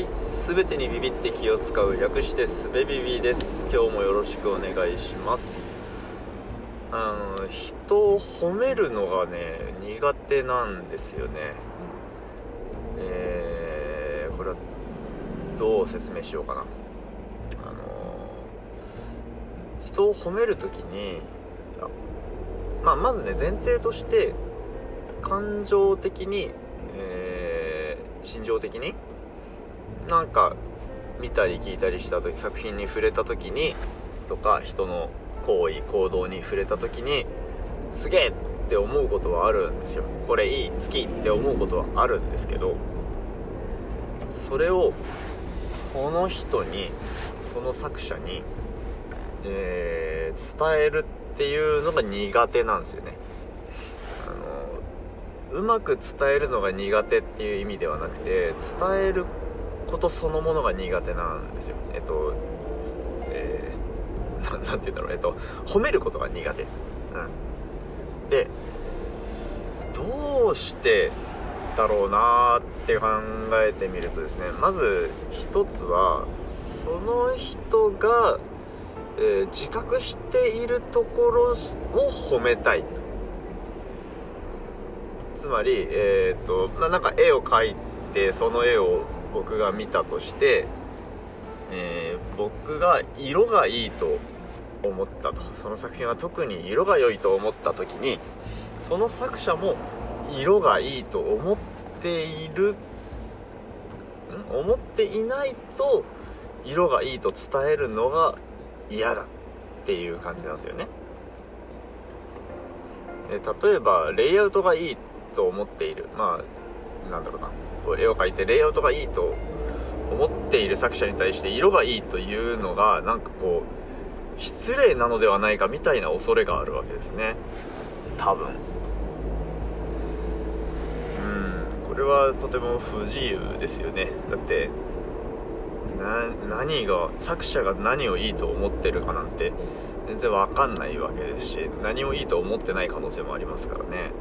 はい、すべてにビビって気を使う略してすべビビです。今日もよろしくお願いします。あの人を褒めるのがね苦手なんですよね。えー、これはどう説明しようかな。あの人を褒めるときに、あまあまずね前提として感情的に、えー心情的になんか見たり聞いたりした時作品に触れた時にとか人の行為行動に触れた時にすげえって思うことはあるんですよ。これいい好きって思うことはあるんですけどそれをその人にその作者に、えー伝えるっていうのが苦手なんですよね。あのうまく伝えるのが苦手っていう意味ではなくて伝えることそのものが苦手なんですよ。えっと、えー、ななんて言うんだろう。えっと褒めることが苦手、うん、でどうしてだろうなーって考えてみるとですねまず一つはその人が、えー自覚しているところを褒めたいと。つまりえーっとななんか絵を描いてその絵を僕が見たとして、えー僕が色がいいと思ったと。その作品は特に色が良いと思った時にその作者も色がいいと思っているん？思っていないと色がいいと伝えるのが嫌だっていう感じなんですよね。で例えばレイアウトがいいと思っている。まあなんだろうな。こう絵を描いてレイアウトがいいと思っている作者に対して色がいいというのがなんかこう失礼なのではないかみたいな恐れがあるわけですね。多分。うん。これはとても不自由ですよね。だって何が作者が何をいいと思ってるかなんて全然わかんないわけですし何もいいと思ってない可能性もありますからね。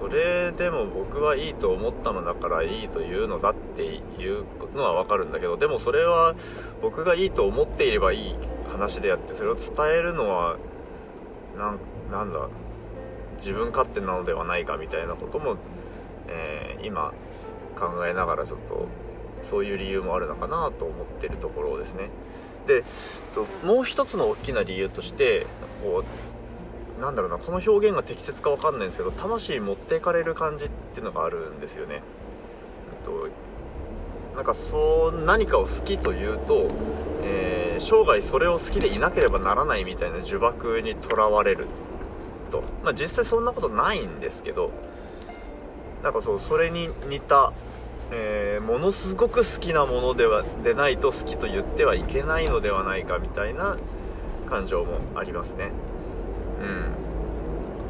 それでも僕はいいと思ったのだからいいというのだっていうのはわかるんだけどでもそれは僕がいいと思っていればいい話であってそれを伝えるのはなんだ自分勝手なのではないかみたいなことも、えー今考えながらちょっとそういう理由もあるのかなと思ってるところですね。でともう一つの大きな理由としてこうなんだろうなこの表現が適切かわかんないんですけど魂持っていかれる感じっていうのがあるんですよね。えっとなんかそう何かを好きというと、えー生涯それを好きでいなければならないみたいな呪縛にとらわれると。まあ実際そんなことないんですけどなんかそうそれに似た、えーものすごく好きなものではでないと好きと言ってはいけないのではないかみたいな感情もありますね。うん。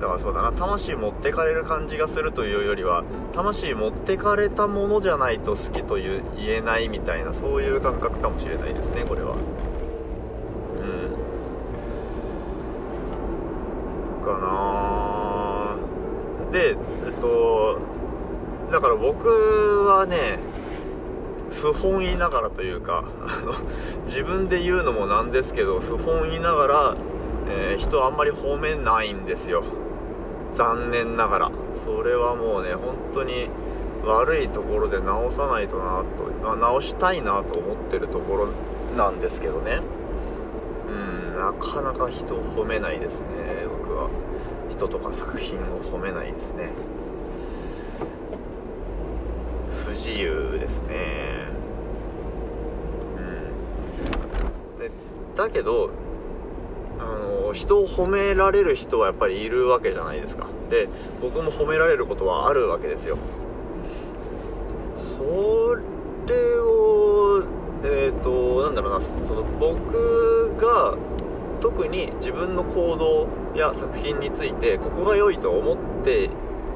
だからそうだな。魂持ってかれる感じがするというよりは魂持ってかれたものじゃないと好きという言えないみたいなそういう感覚かもしれないですねこれは。うん。かな。でえっとだから僕はね不本意ながらというかあの自分で言うのもなんですけど不本意ながら、えー人あんまり褒めないんですよ。残念ながら。それはもうね本当に悪いところで直さないとなと、まあ直したいなと思ってるところなんですけどね。うんなかなか人を褒めないですね。僕は。人とか作品を褒めないですね。不自由ですね。うん。でだけどの人を褒められる人はやっぱりいるわけじゃないですか。で僕も褒められることはあるわけですよ。それをえっ、となんだろうなその僕が特に自分の行動や作品についてここが良いと思って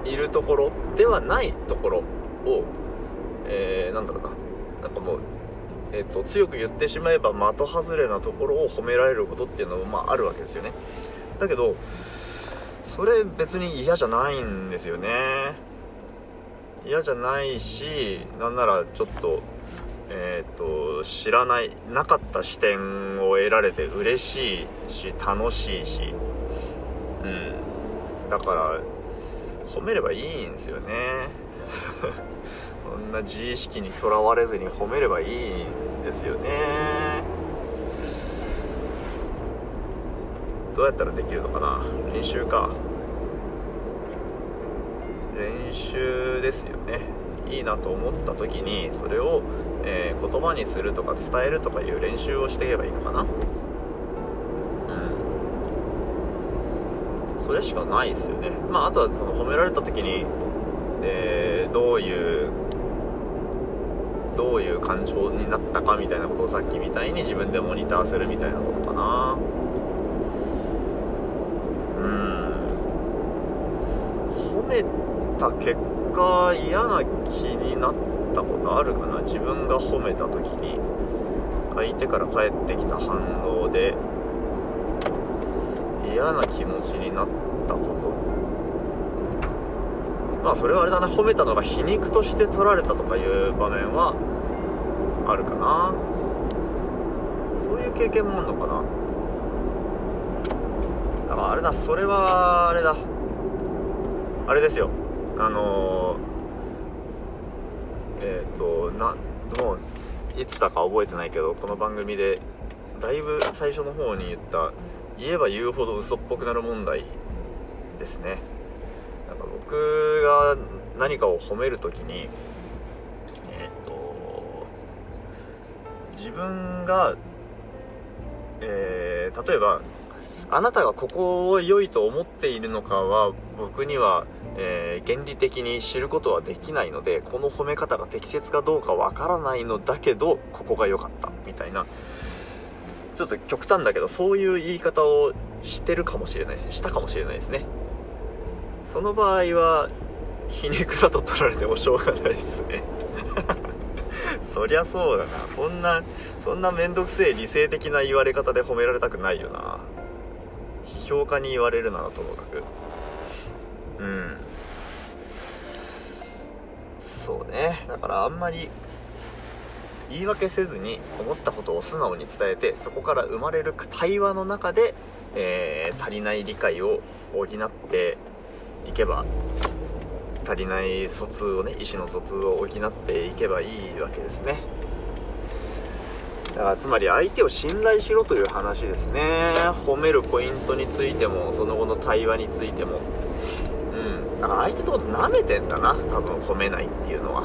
いるところではないところを、えーなんだろうな。なんかもう、えー、と強く言ってしまえば的外れなところを褒められることっていうのもまああるわけですよね。だけどそれ別に嫌じゃないんですよね。嫌じゃないしなんならちょっとえっ、と知らないなかった視点を得られて嬉しいし楽しいし。うん。だから褒めればいいんですよね。そんな自意識にとらわれずに褒めればいいんですよね。どうやったらできるのかな？練習か。練習ですよね。いいなと思った時にそれを、えー、言葉にするとか伝えるとかいう練習をしていけばいいのかな？うん。それしかないですよね。まああとはその褒められた時に、えー、どういうどういう感情になったかみたいなことをさっきみたいに自分でモニターするみたいなことかな。うん。褒めた結果嫌な気になったことあるかな？自分が褒めた時に。相手から返ってきた反応で嫌な気持ちになったこと。まあそれはあれだな。褒めたのが皮肉として取られたとかいう場面はあるかな。そういう経験もあるのかな。だからあれだそれはあれだ。あれですよ。あのー、えっ、ー、となもういつだか覚えてないけどこの番組でだいぶ最初の方に言った言えば言うほど嘘っぽくなる問題ですね。僕が何かを褒める時にえっ、ー、と自分が、えー、例えばあなたがここを良いと思っているのかは僕にはえー、原理的に知ることはできないのでこの褒め方が適切かどうかわからないのだけどここが良かったみたいな。ちょっと極端だけどそういう言い方をしてるかもしれないですね。したかもしれないですね。その場合は皮肉だと取られてもしょうがないですね。そりゃそうだな。そんなそんな面倒くせえ理性的な言われ方で褒められたくないよな。批評家に言われるならともかく。うん。そうね。だからあんまり言い訳せずに思ったことを素直に伝えてそこから生まれる対話の中で、えー、足りない理解を補っていけば足りない疎通をね意思の疎通を補っていけばいいわけですね。だからつまり相手を信頼しろという話ですね。褒めるポイントについてもその後の対話についても。うん。だから相手のこと舐めてんだな多分褒めないっていうのは。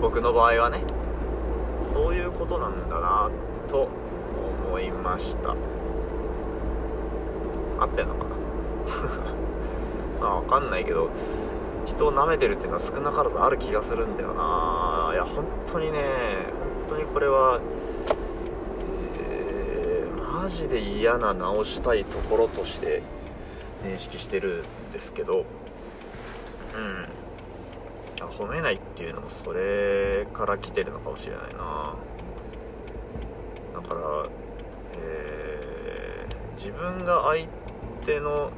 僕の場合はねそういうことなんだなと思いました。合ってんのか？まあ分かんないけど人を舐めてるっていうのは少なからずある気がするんだよな。いや本当にね本当にこれは、えー、マジで嫌な直したいところとして認識してるんですけどうん。褒めないっていうのもそれから来てるのかもしれないな。だから、えー、自分が相手の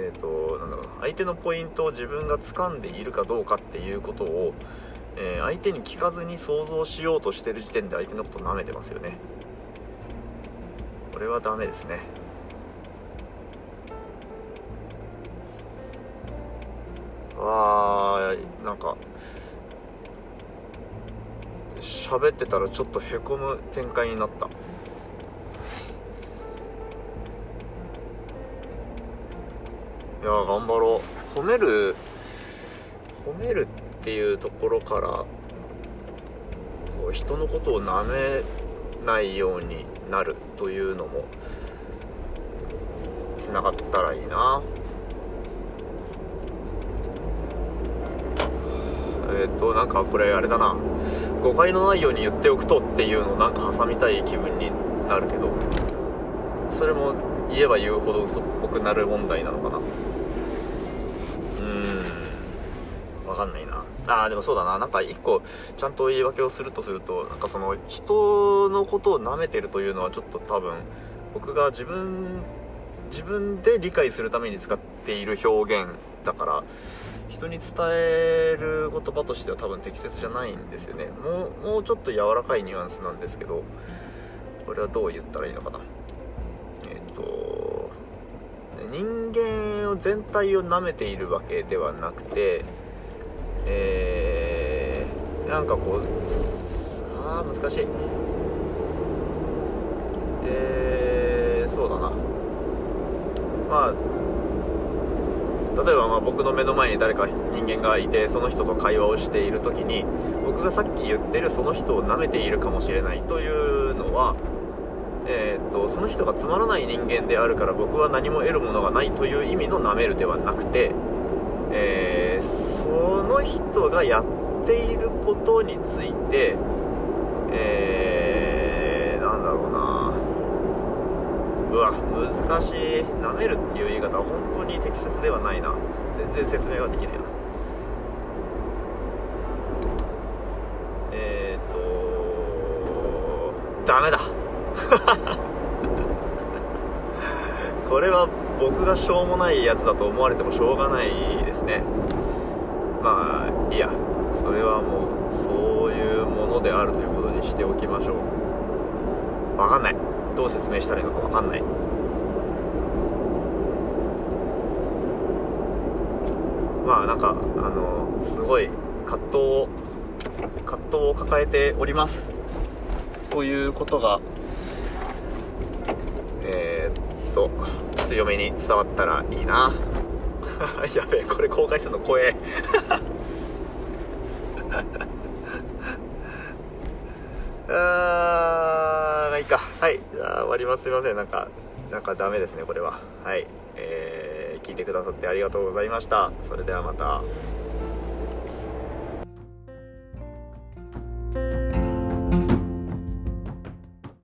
えーと、なんだろう相手のポイントを自分が掴んでいるかどうかっていうことを、えー、相手に聞かずに想像しようとしてる時点で相手のこと舐めてますよね。これはダメですね。あーなんか喋ってたらちょっとへこむ展開になった。や頑張ろう。褒める褒めるっていうところから人のことをなめないようになるというのもつながったらいいな。えっ、ー、となんかこれあれだな。誤解のないように言っておくとっていうのをなんか挟みたい気分になるけどそれも言えば言うほど嘘っぽくなる問題なのかな。うーん。分かんないな。あーでもそうだな。なんか一個ちゃんと言い訳をするとするとなんかその人のことを舐めてるというのはちょっと多分僕が自分自分で理解するために使っている表現だから人に伝える言葉としては多分適切じゃないんですよね。もうもうちょっと柔らかいニュアンスなんですけどこれはどう言ったらいいのかな、と人間を全体を舐めているわけではなくてえー、なんかこうさあ難しい。えー、そうだな。まあ例えばま僕の目の前に誰か人間がいてその人と会話をしている時に僕がさっき言ってるその人を舐めているかもしれないというのは、えーと、その人がつまらない人間であるから僕は何も得るものがないという意味の舐めるではなくて、えー、その人がやっていることについて、えー、なんだろうな。うわ難しい。舐めるっていう言い方は本当に適切ではないな。全然説明ができないな。えっ、とダメだ。これは僕がしょうもないやつだと思われてもしょうがないですね。まあいいやそれはもうそういうものであるということにしておきましょう。わかんない。どう説明したらいいのか分かんない。まあなんかあのすごい葛藤を葛藤を抱えております。ということがえー、っと強めに伝わったらいいな。やべえこれ公開するの怖え。あーいいか。はい。じゃあ終わります。すいません。なんかなんかダメですねこれは。はい。えー、聞いてくださってありがとうございました。それではまた。